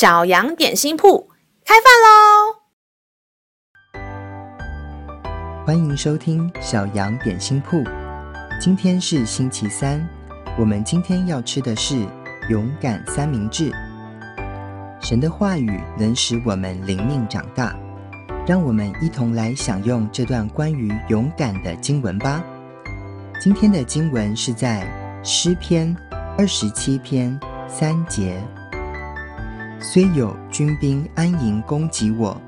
小羊点心铺开饭喽！欢迎收听小羊点心铺。今天是星期三，我们今天要吃的是勇敢三明治。神的话语能使我们灵命长大，让我们一同来享用这段关于勇敢的经文吧。今天的经文是在诗篇二十七篇三节。虽有军兵安营攻击我，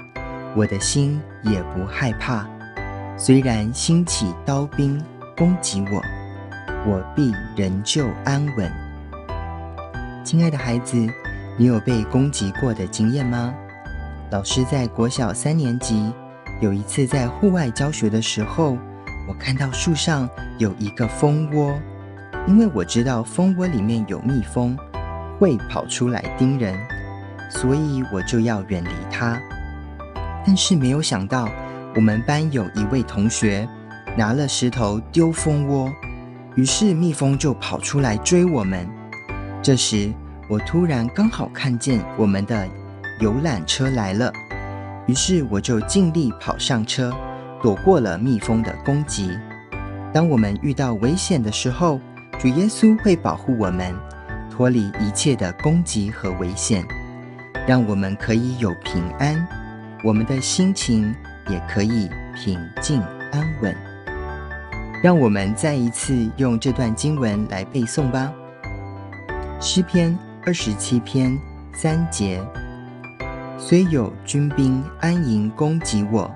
我的心也不害怕；虽然兴起刀兵攻击我，我必仍旧安稳。亲爱的孩子，你有被攻击过的经验吗？老师在国小三年级有一次在户外教学的时候，我看到树上有一个蜂窝，因为我知道蜂窝里面有蜜蜂，会跑出来叮人。所以我就要远离它，但是没有想到，我们班有一位同学拿了石头丢蜂窝，于是蜜蜂就跑出来追我们。这时我突然刚好看见我们的游览车来了，于是我就尽力跑上车，躲过了蜜蜂的攻击。当我们遇到危险的时候，主耶稣会保护我们，脱离一切的攻击和危险。让我们可以有平安，我们的心情也可以平静安稳。让我们再一次用这段经文来背诵吧。诗篇二十七篇三节：虽有军兵安营攻击我，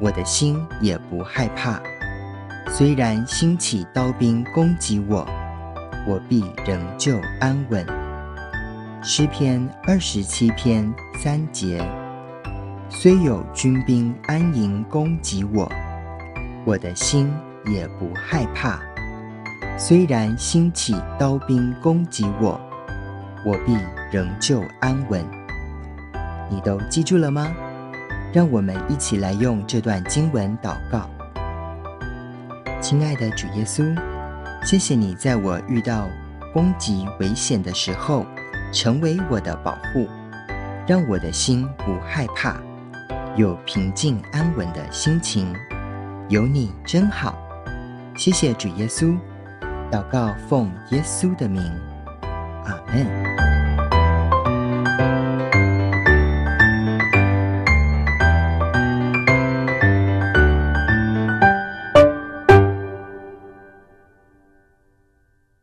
我的心也不害怕；虽然兴起刀兵攻击我，我必仍旧安稳。诗篇二十七篇三节：虽有军兵安营攻击我，我的心也不害怕；虽然兴起刀兵攻击我，我必仍旧安稳。你都记住了吗？让我们一起来用这段经文祷告。亲爱的主耶稣，谢谢你在我遇到攻击危险的时候，成为我的保护，让我的心不害怕，有平静安稳的心情。有你真好，谢谢主耶稣。祷告奉耶稣的名，阿门。